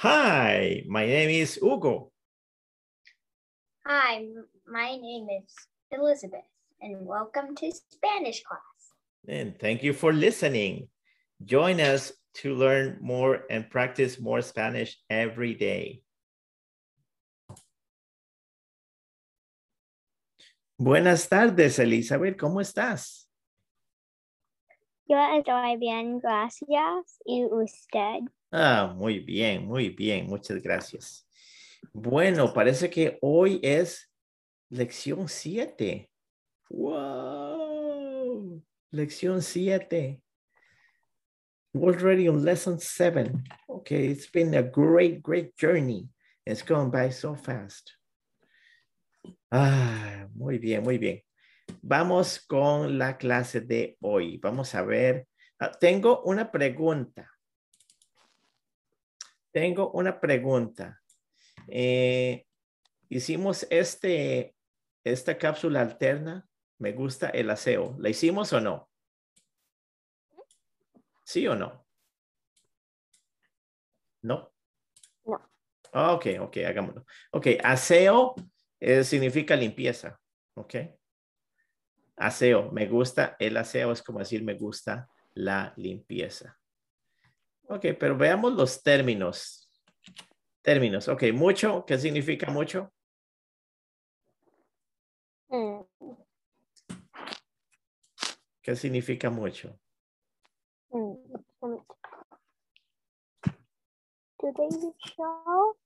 Hi, my name is Hugo. Hi, my name is Elizabeth, and welcome to Spanish class. And thank you for listening. Join us to learn more and practice more Spanish every day. Buenas tardes, Elizabeth. ¿Cómo estás? Yo estoy bien, gracias. ¿Y usted? Ah, muy bien, muy bien. Muchas gracias. Bueno, parece que hoy es lección 7. ¡Wow! Lección 7. Already on lesson 7. Okay, it's been a great, great journey. It's gone by so fast. Ah, muy bien, muy bien. Vamos con la clase de hoy. Vamos a ver. Ah, tengo una pregunta. Tengo una pregunta. Eh, hicimos este, esta cápsula alterna. Me gusta el aseo. ¿La hicimos o no? ¿Sí o no? ¿No? No. Ok, ok, hagámoslo. Ok, aseo eh, significa limpieza. Ok. Aseo, me gusta el aseo, es como decir me gusta la limpieza. Ok, pero veamos los términos. Términos, ok, mucho, ¿qué significa mucho? Mm, ¿Qué significa mucho? mm, show?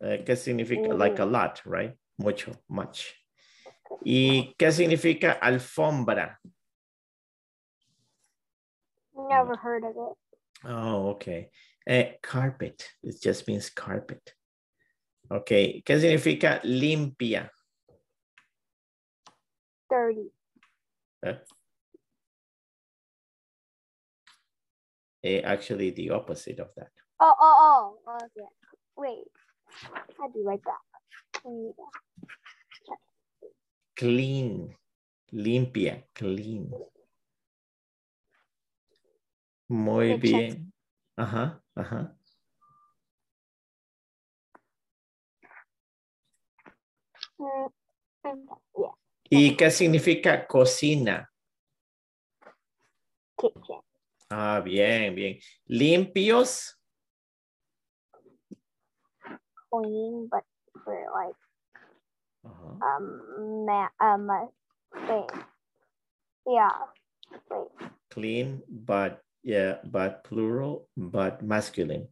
Eh, ¿Qué significa? Like a lot, right? Mucho, much. ¿Y qué significa alfombra? Never heard of it. Oh, okay. Eh, carpet, it just means carpet. Ok, ¿qué significa limpia? Dirty. Eh, actually, the opposite of that. Oh, oh, oh. Okay. Wait. how do you write that? Clean, limpia, clean. Muy bien. Ajá, ajá. Mm, yeah. ¿Y qué significa cocina? Kitchen. Ah, bien, bien. Limpios. Clean, but for like Ajá. um ma um uh, wait. Yeah. Wait. Clean, but yeah, but plural, but masculine.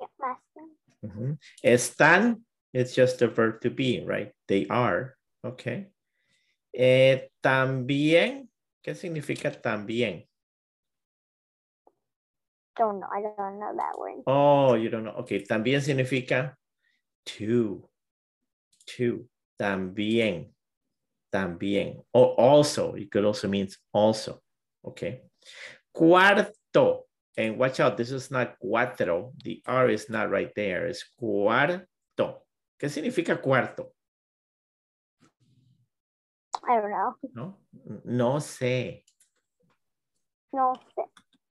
Yeah. Masculine. Ujú. Están, it's just a verb to be, right? They are, okay. Eh, también, ¿qué significa también? Don't know. I don't know that word. Oh, you don't know. Okay, también significa too. Too. También. También. Or also. It could also means also. Okay. Cuarto. And watch out, this is not cuatro. The R is not right there. It's cuarto. ¿Qué significa cuarto? I don't know. No, no sé. No.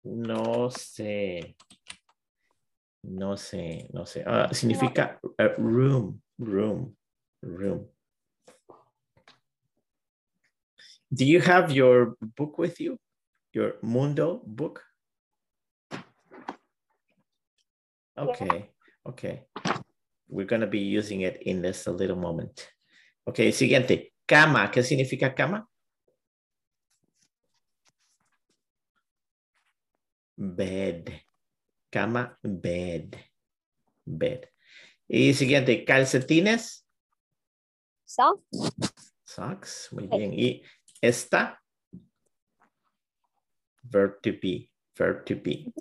No sé. No sé, no sé. Ah, significa uh, room, room, room. Do you have your book with you? Your Mundo book? Okay, okay. We're going to be using it in just a little moment. Okay, siguiente. Cama. ¿Qué significa cama? Bed. Cama, bed. Bed. Y siguiente, calcetines. Socks. Socks. Muy bien. Y esta. Verb to be. Verb to be.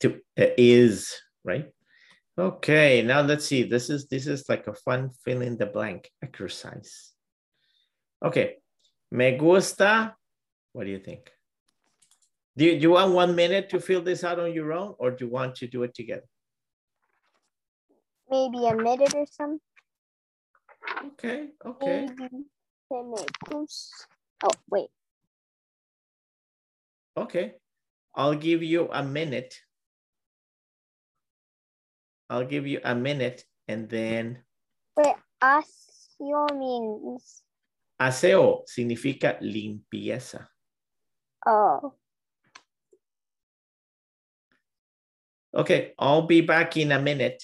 To uh, is, right? Okay, now let's see. This is this is like a fun fill in the blank exercise. Okay. Me gusta. What do you think? Do you, do you want one minute to fill this out on your own or do you want to do it together? maybe a minute or something. Okay, okay. Maybe me gus- Oh wait. Okay, I'll give you a minute I'll give you a minute and then Wait, aseo means aseo significa limpieza. oh. Okay, I'll be back in a minute.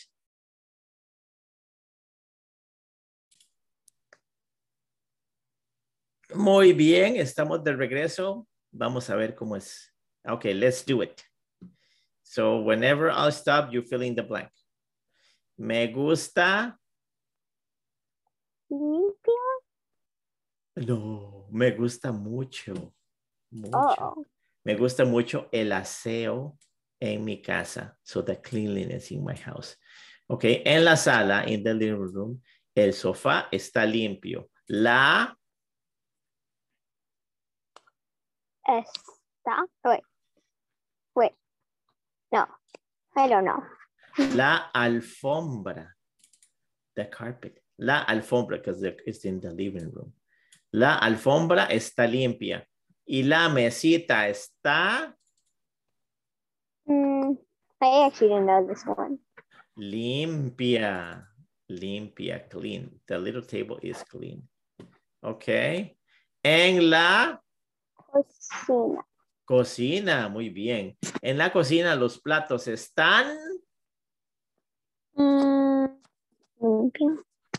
Muy bien, estamos de regreso. Vamos a ver cómo es. Okay, let's do it. So whenever I'll stop, you fill in the blank. Me gusta. Limpia? No, me gusta mucho. Mucho. Oh. Me gusta mucho el aseo en mi casa. So the cleanliness in my house. Okay, en la sala, in the living room, el sofá está limpio. La, Está. Wait. Wait. No. I don't know. la alfombra. The carpet. La alfombra, because it's in the living room. La alfombra está limpia. Y la mesita está Mm, I actually didn't know this one. limpia. Limpia, clean. The little table is clean. Okay. En la Cocina. cocina, muy bien. En la cocina los platos están Mm,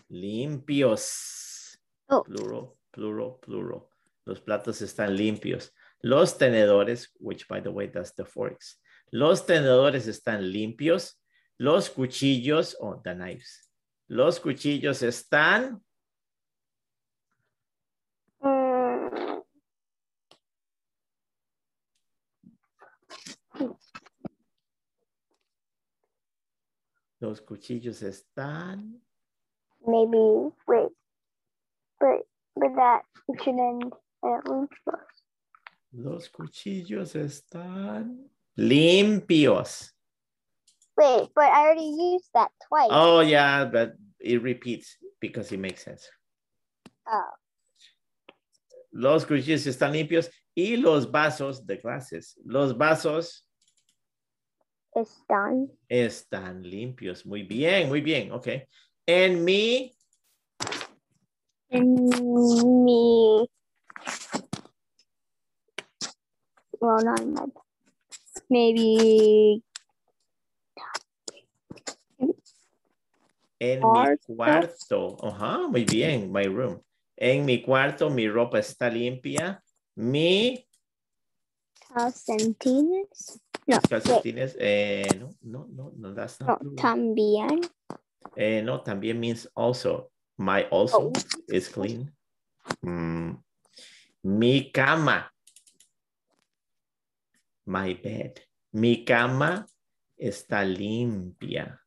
limpios. Oh. Plural, plural, plural. Los platos están limpios. Los tenedores, which by the way, that's the forks. Los tenedores están limpios. Los cuchillos, oh, the knives. Los cuchillos están Los cuchillos están. maybe wait. But but that should end at limpios. Los cuchillos están limpios. Wait, but I already used that twice. Oh, yeah, but it repeats because it makes sense. Oh. Los cuchillos están limpios y los vasos de glasses. Los vasos Done. están limpios. Muy bien, muy bien. Ok. En mi, And me. Well, not my. Maybe en mi Cuarto. cuarto. Ajá, muy bien. My room. En mi cuarto, mi ropa está limpia. Mi calcetines. No, calcetines. Eh, no, no, no, no, that's no, not plural. también. Eh, no, también means also. My also Oh. is clean. Mm. Mi cama. My bed. Mi cama está limpia.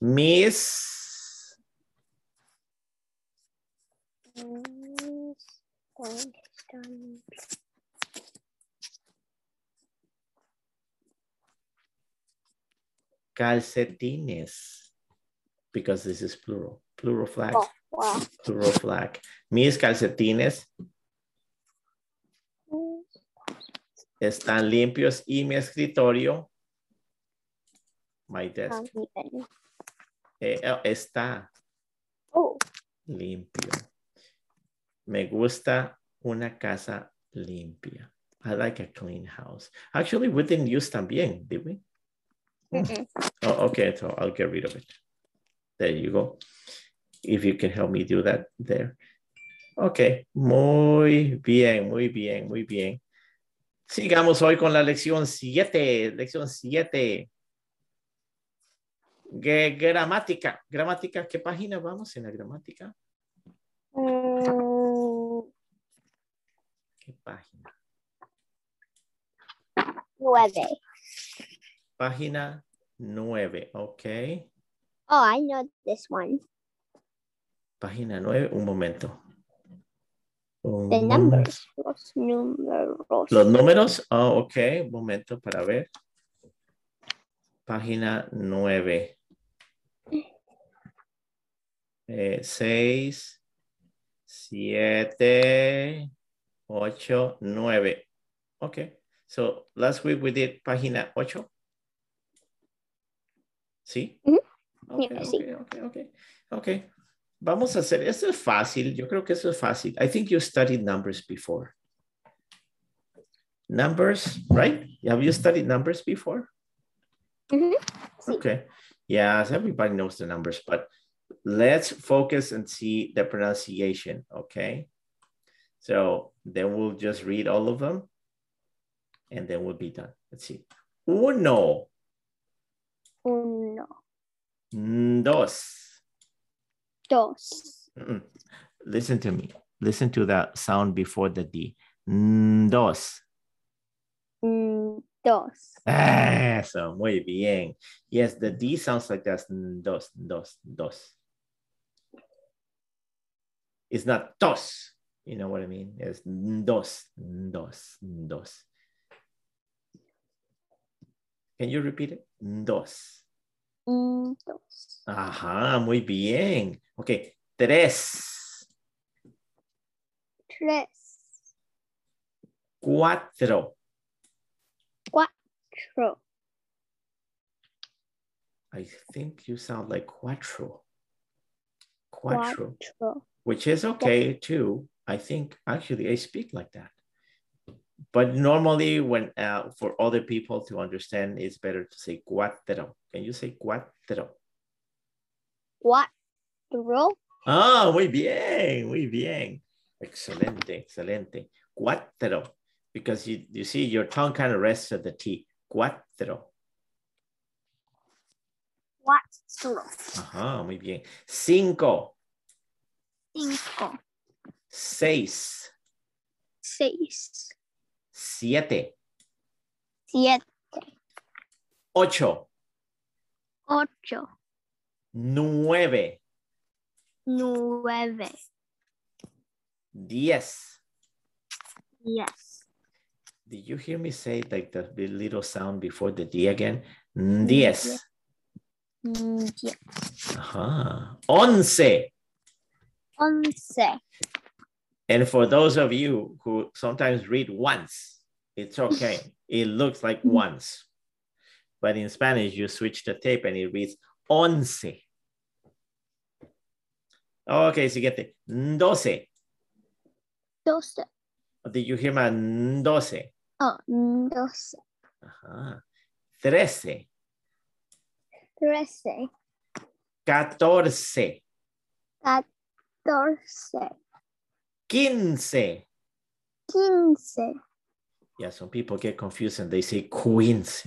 Mis Mm, calcetines. Because this is plural. Plural flag. Oh, wow. Plural flag. Mis calcetines están limpios y mi escritorio. My desk. también. eh, eh, está Oh, limpio. Me gusta una casa limpia. I like a clean house. Actually, we didn't use también, did we? Oh, okay, so I'll get rid of it. There you go. If you can help me do that there. Okay, muy bien, muy bien, muy bien. Sigamos hoy con la lección 7, lección 7. Gramática, gramática, ¿qué página vamos en la gramática? Mm, ¿Qué página? nueve. Página 9, ok. Oh, I know this one. Página 9, un momento. Un The numbers. Los números. Los números, oh, ok, un momento para ver. Página 9. Eh, 6, 7, 8, 9. Ok, so last week we did página 8. ¿Sí? Ujú. Ok, Yeah, ok, sí. ok, ok. Ok. Vamos a hacer, esto es fácil, yo creo que eso es fácil. I think you studied numbers before. Numbers, right? Have you studied numbers before? Mhm. Sí. Okay. Yes, everybody knows the numbers, but let's focus and see the pronunciation, okay? So then we'll just read all of them and then we'll be done. Let's see. Uno, Uno, mm, dos. dos, Mm-mm. Listen to me. Listen to that sound before the D. Mm, dos. mm, dos, ah, Eso, muy bien. Yes, the D sounds like that's dos, dos, dos. It's not dos. You know what I mean? It's dos, dos, dos. Can you repeat it? Dos. mm, dos, Ajá, muy bien. Okay, tres, tres, cuatro. cuatro, I think you sound like. Cuatro. cuatro, which is okay too. I think actually I speak like that. But normally when uh, for other people to understand, it's better to say cuatro. Can you say cuatro? cuatro, Ah, muy bien, muy bien. Excelente, excelente. Cuatro. Because you, you see your tongue kind of rests at the T. Cuatro. cuatro, Ajá, muy bien. Cinco, cinco, seis, seis, siete, siete, ocho, ocho, nueve, nueve, diez. diez, Did you hear me say like the, little sound before the D again? Diez. diez, Ajá. Once. once, And for those of you who sometimes read once, it's okay. It looks like mm-hmm. once. But in Spanish, you switch the tape and it reads once. Okay, siguiente. Doce. doce, Did you hear my doce? oh, doce, Ajá. Trece. trece, Catorce. catorce, Quince. quince, Yeah, some people get confused and they say quince.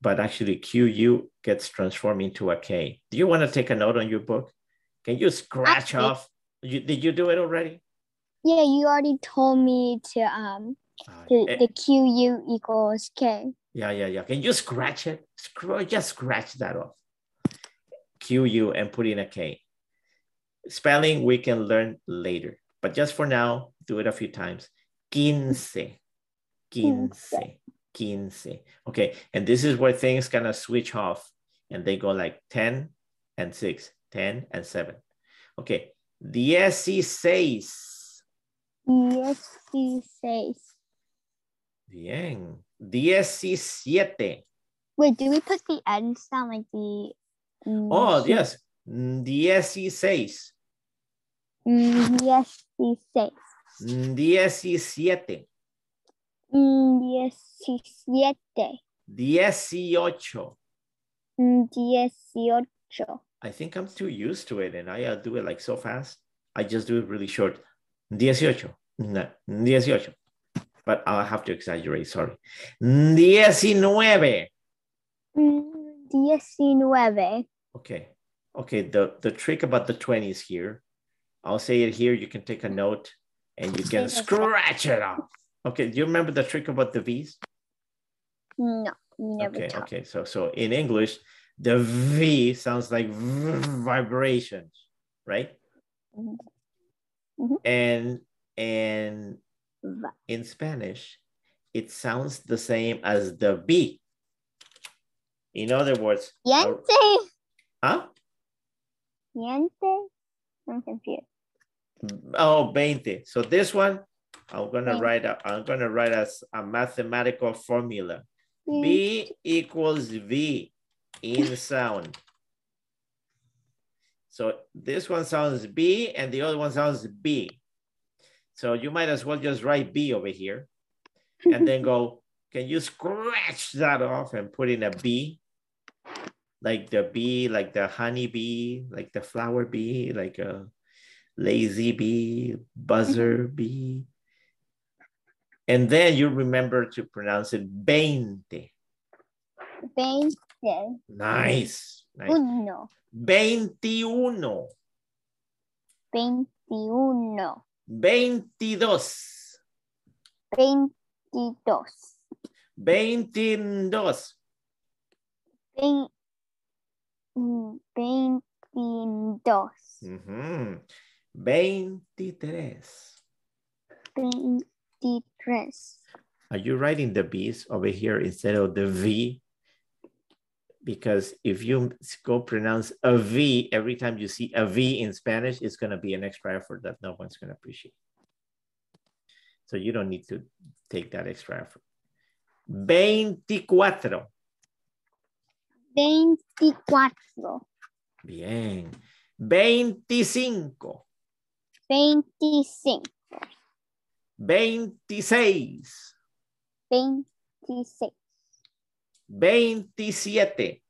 But actually, QU gets transformed into a K. Do you want to take a note on your book? Can you scratch Actually- off? You, did you do it already? Yeah, you already told me to um Uh, to, eh, the QU equals K. yeah, yeah, yeah. Can you scratch it? Just scratch that off. QU and put in a K. Spelling we can learn later, but just for now, do it a few times. Quince. Quince. Quince. Okay, and this is where things kind of switch off and they go like 10 and 6, 10 and 7. Okay, dieciséis. Dieciséis. Bien. Diecisiete. Wait, do we put the end sound like the? Oh, yes. Dieciséis. mm, Dieciséis. Diecisiete. Diecisiete. Dieciocho. Dieciocho. I think I'm too used to it and I uh, do it like so fast. I just do it really short. Dieciocho. No, dieciocho. But I'll have to exaggerate, sorry. Diecinueve. Diecinueve. Okay. Okay, the, the trick about the 20s here. I'll say it here. You can take a note and you can scratch it off. Okay, do you remember the trick about the V's? No, never okay, taught. okay. So so in English, the V sounds like vibrations, right? Mhm. Mhm. And and in Spanish, it sounds the same as the B. In other words, Diente. huh? Diente. I'm confused. Oh, 20. So this one, I'm gonna 20. write a, I'm gonna write as a mathematical formula. B equals V. in sound. So this one sounds B and the other one sounds B. So you might as well just write B over here and then go, can you scratch that off and put in a B? Like the bee, like the honey bee, like the flower bee, like a lazy bee, buzzer bee. And then you remember to pronounce it 20. Veinte. Nice. nice. Uno. 21. Veintiuno. 22. Veintidós. 22. Vein- mm, Veintidós. Ujú. 23. Veintitrés. Are you writing the B's over here instead of the V? Because if you go pronounce a V every time you see a V in Spanish, it's going to be an extra effort that no one's going to appreciate. So you don't need to take that extra effort. 24. Veinticuatro. Bien. 25. 26. 26. 27.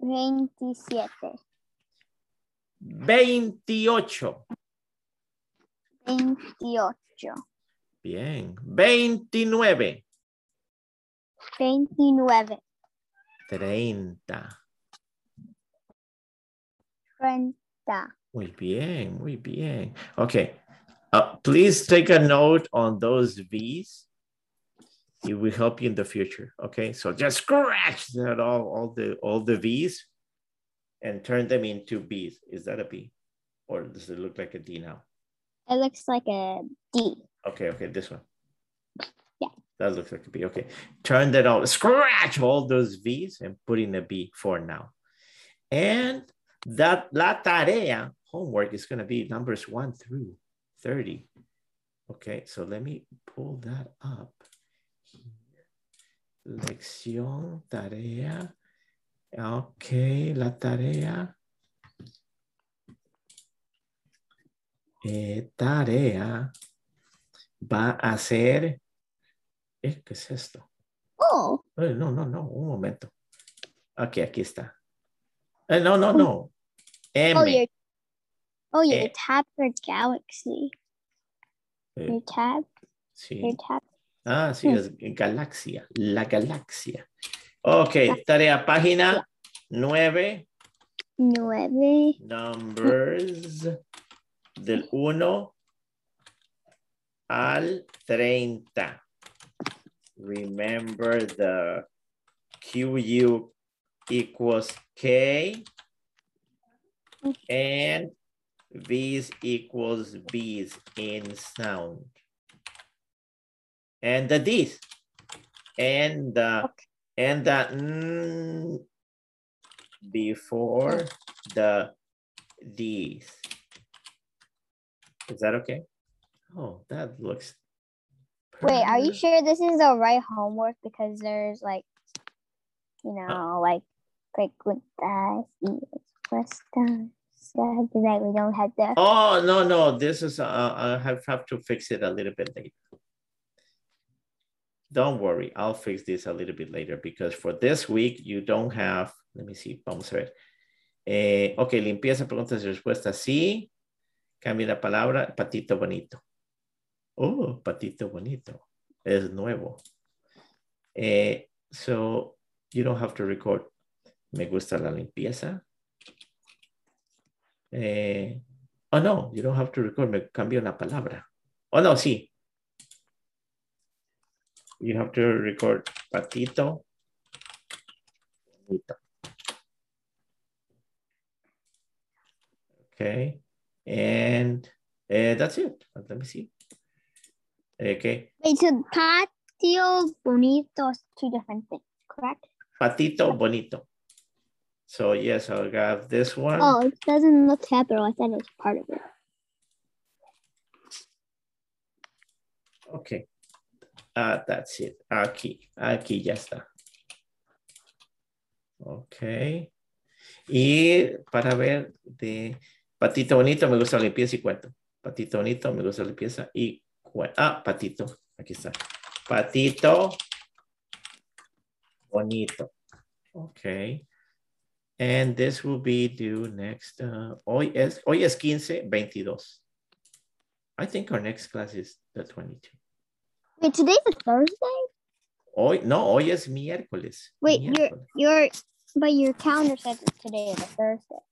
27. 28. 28. Bien. 29. 29. 30. 30. Muy bien, muy bien. Okay. Uh, please take a note on those V's. It will help you in the future. Okay. So just scratch that all, all the all the V's and turn them into B's. Is that a B? Or does it look like a D now? It looks like a D. Okay, okay, this one. Yeah. That looks like a B. Okay. Turn that out, scratch all those V's and put in a B for now. And that la tarea homework is going to be numbers one through 30. Okay, so let me pull that up. Lección, tarea. Ok, la tarea. Eh, tarea va a ser. Eh, ¿Qué es esto? Oh, Eh, no, no, no, un momento. Ok, aquí está. Eh, no, no, no. M. oh, your, oh, your Eh. tab for Galaxy. Eh, Your tab, sí. your tab. Ah, sí, es galaxia, la galaxia. Ok, tarea página 9, Nueve. numbers del 1 al 30. Remember the QU equals K and V's equals B's in sound. And the D's. And the, and the mm before the D's. Is that okay? Oh, that looks. Wait, are you sure this is the right homework? Because there's like, you know, like y respuestas. We don't have. Oh, no, no, this is, uh, I have, have to fix it a little bit later. Don't worry, I'll fix this a little bit later because for this week you don't have, let me see, vamos a ver. Eh, ok, limpieza, preguntas y respuestas. Sí, cambia la palabra, patito bonito. Oh, patito bonito. Es nuevo. Eh, so you don't have to record. Me gusta la limpieza. Eh, oh, no, you don't have to record. Me cambio la palabra. Oh, no, sí. You have to record patito. bonito. Okay, and uh, that's it. Let me see. Okay, Wait, so patio bonito is two different things, correct? patito bonito. So yes, I'll have this one. Oh, it doesn't look capital. I thought it was part of it. Okay. Ah, that's it. Aquí, aquí ya está. Ok. Y para ver de patito bonito, me gusta limpieza y cuento. Patito bonito, me gusta la limpieza y cuento. Ah, patito. Aquí está. Patito bonito. Ok. And this will be due next. Uh, hoy, es, hoy es 15, 22. I think our next class is the 22. Wait, today's a Thursday? Hoy, no, hoy es miércoles. Wait, your miércoles. your but your calendar says today is a Thursday.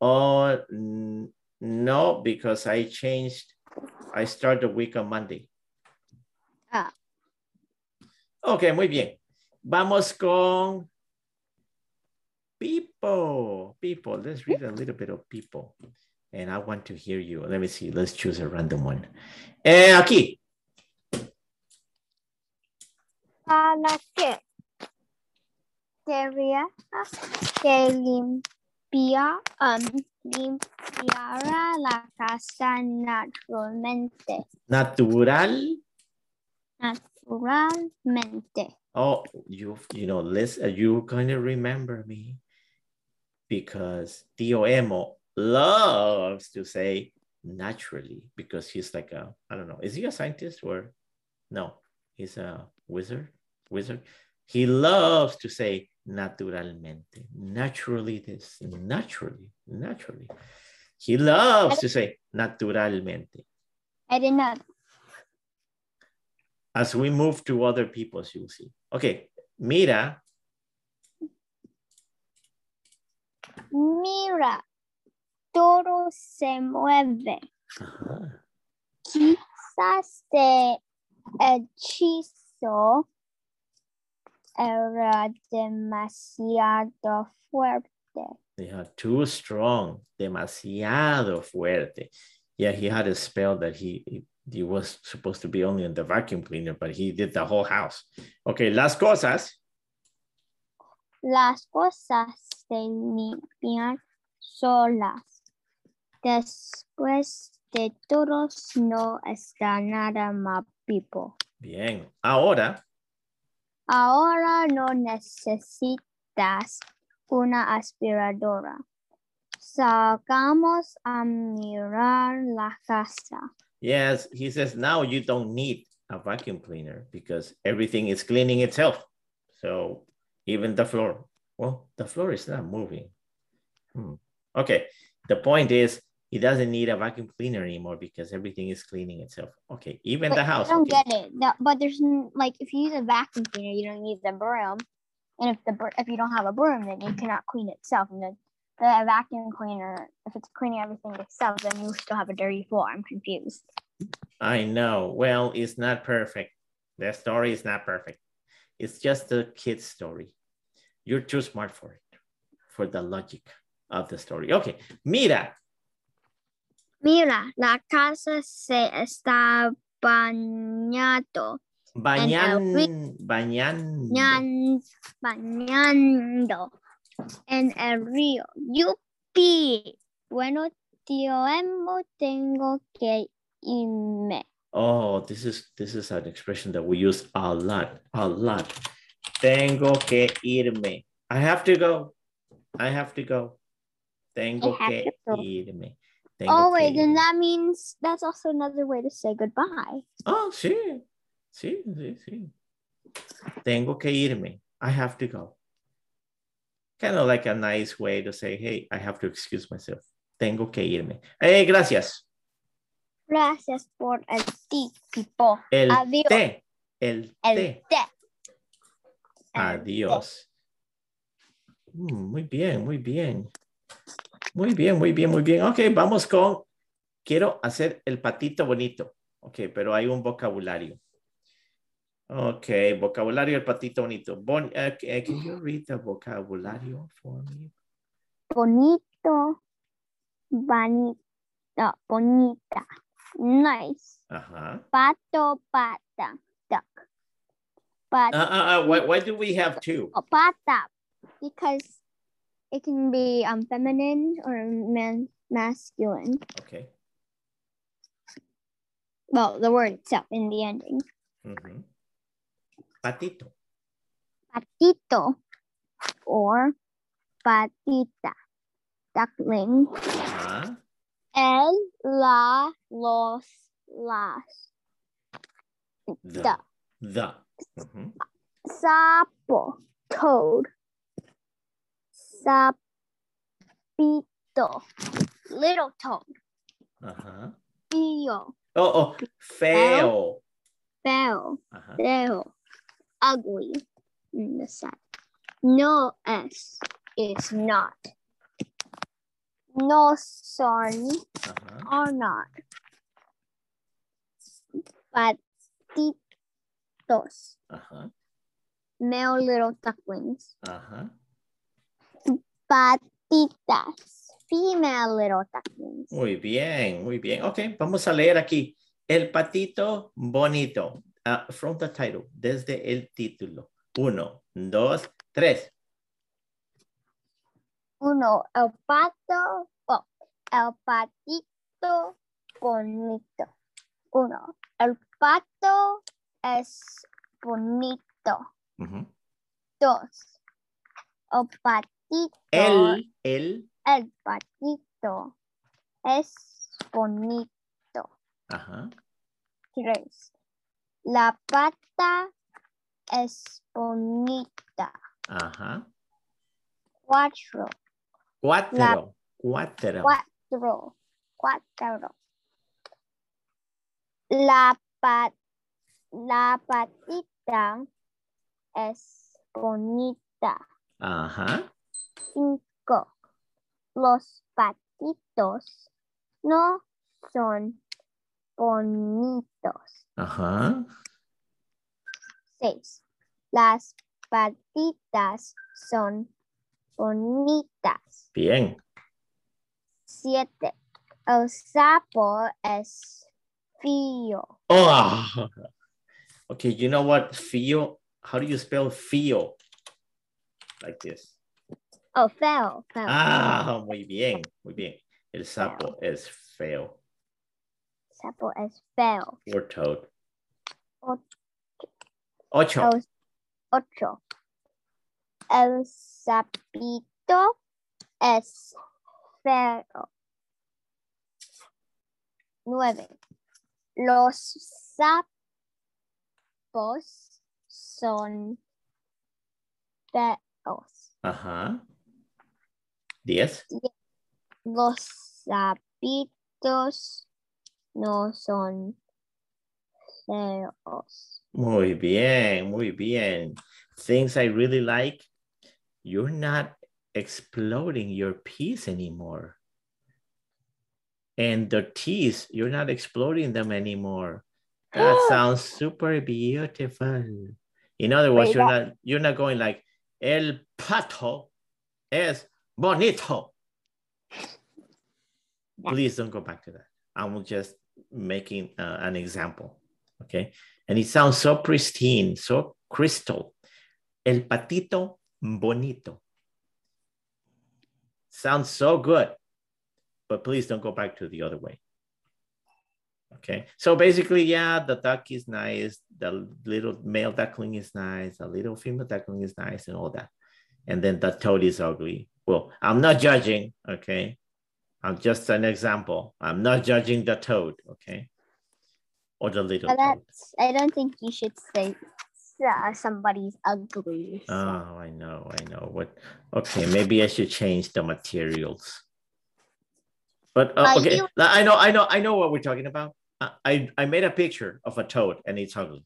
Oh, no, because I changed. I start the week on Monday. Ah. Ok, muy bien. Vamos con people. People. Let's read a little bit of people. And I want to hear you. Let me see. Let's choose a random one. Eh, aquí. ¿Para qué? Quería que limpia, um, limpiara la casa naturalmente. Natural. Naturalmente. Oh, you you know, listen, you kind of remember me because Tioemo loves to say naturally because he's like a I don't know, is he a scientist or no? He's a wizard. Wizard. He loves to say naturalmente, naturally this, naturally, naturally. He loves to say naturalmente. I did not. As we move to other people's, you'll see. Okay, mira, Mira, todo se mueve. Ajá. Quizás de hechizo era demasiado fuerte. Yeah, too strong, demasiado fuerte. Yeah, he had a spell that he, he, he was supposed to be only in the vacuum cleaner, but he did the whole house. Okay, las cosas. Las cosas limpian solas. Después de todos no está nada más vivo. Bien, ahora, Ahora no necesitas una aspiradora. Salgamos a mirar la casa. yes, he says now you don't need a vacuum cleaner because everything is cleaning itself. So even the floor, well, the floor is not moving. Hmm. Okay, the point is he doesn't need a vacuum cleaner anymore because everything is cleaning itself. Okay, even But the house. I don't okay. get it. That- but there's like if you use a vacuum cleaner, you don't need the broom. And if the if you don't have a broom, then you cannot clean itself. And the, the vacuum cleaner, if it's cleaning everything itself, then you still have a dirty floor. I'm confused. I know. Well, it's not perfect. The story is not perfect. It's just a kid's story. You're too smart for it, for the logic of the story. Okay, mira. Mira, la casa se está bañando. Bañan, uh, bañando. Bañan- bañando en el río. Yupi. Bueno, tío Emo, tengo que irme. Oh, this is this is an expression that we use a lot, a lot. Tengo que irme. I have to go. I have to go. Tengo que to go. irme. Tengo Oh, wait, then that means that's also another way to say goodbye. Oh, sí. Sí, sí, sí. Tengo que irme. I have to go. Kind of like a nice way to say, hey, I have to excuse myself. Tengo que irme. Hey, gracias. Gracias por el people. El Adiós. té. El El té. té. Adiós. Mm, muy bien, muy bien. Muy bien, muy bien, muy bien. Ok, vamos con, quiero hacer el patito bonito. Ok, pero hay un vocabulario. Ok, vocabulario el patito bonito. Bon, eh, can you read the vocabulario for me? Bonito. Bonita. Bonita. Nice. Ajá. Pato, pata. Duck. Pat, Uh, uh, uh, why, why do we have two? oh, pata. Because it can be um feminine or man masculine. Okay. Well, the word itself in the ending. ujú. Patito. Patito. or patita. Duckling. Ajá. El, la, los, las. The. The. The. Ujú. Sapo. Toad. Sapito. Little toad. Ajá. Feo. Oh, oh, feo. Feo. Ajá. Uh-huh. Feo. Ugly. In the side. No S is not. No son Ajá. Uh-huh. are not. Ajá. Male little ducklings. Ajá. Patitas. Female little ducklings. Muy bien, muy bien. Ok, vamos a leer aquí. El patito bonito. Ah, from the title, desde el título. Uno, dos, tres. Uno, el pato. Oh, el patito bonito. Uno, el pato es bonito. Ujú. Dos, el patito. El, el, el patito es bonito. ajá. Tres. La pata es bonita. Ajá. Cuatro. Cuatro. Cuatro. Cuatro. Cuatro. La, pa- la patita es bonita. Ajá. Cinco. Los patitos no son bonitos. Ajá. Seis. Las patitas son bonitas. Bien. Siete. El sapo es feo. Oh. Okay, you know what? Feel. How do you spell feel? Like this. Oh, feo. feo. Ah, muy bien, muy bien. El sapo es feo. Sapo es feo. Or toad. Ocho. El ocho. El sapito es feo. Nueve. Los sapos son feos. Ajá. Diez. Los sapitos no son feos. Muy bien, muy bien. Things I really like. You're not exploding your piece anymore. And the teeth, you're not exploding them anymore. That sounds super beautiful. In other words, Wait, you're that- not you're not going like el pato es bonito. Yeah. Please don't go back to that. I'm just making uh, an example. Okay. And it sounds so pristine, so crystal. El patito bonito. Sounds so good. But please don't go back to the other way. Okay. So basically, yeah, the duck is nice. The little male duckling is nice. The little female duckling is nice and all that. And then the toad is ugly. Well, I'm not judging. Okay. I'm just an example. I'm not judging the toad. Okay. Or the little But toad. that's, I don't think you should say somebody's ugly. so- Oh, I know, I know. What? Okay, maybe I should change the materials. But uh, okay, I know, I know, I know what we're talking about. I, I made a picture of a toad and it's ugly.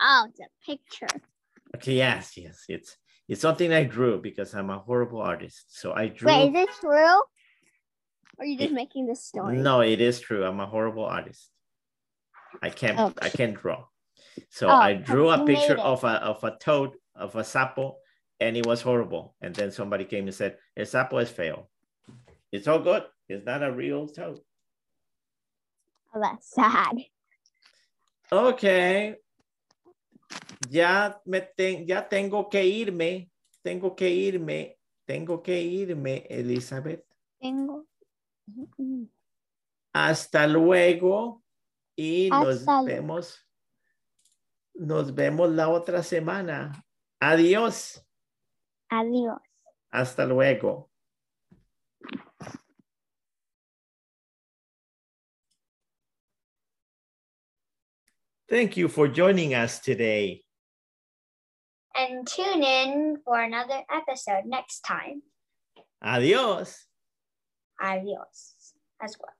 Oh, it's a picture. Okay, yes, yes, it's it's something I drew because I'm a horrible artist. So I drew. Wait, is it true? Or are you just It- making this story? No, it is true. I'm a horrible artist. I can't oh, I can't draw. So Oh, I drew a picture of a of a toad of a sapo and it was horrible. And then somebody came and said, El sapo is feo. It's all good. It's not a real toad. Oh, that's sad. Okay. Ya me ten- ya tengo que irme. Tengo que irme. Tengo que irme, Elizabeth. Tengo. Hasta luego y nos Hasta vemos. Nos vemos la otra semana. Adiós. Adiós. Hasta luego. Thank you for joining us today. And tune in for another episode next time. Adiós. Adios as well.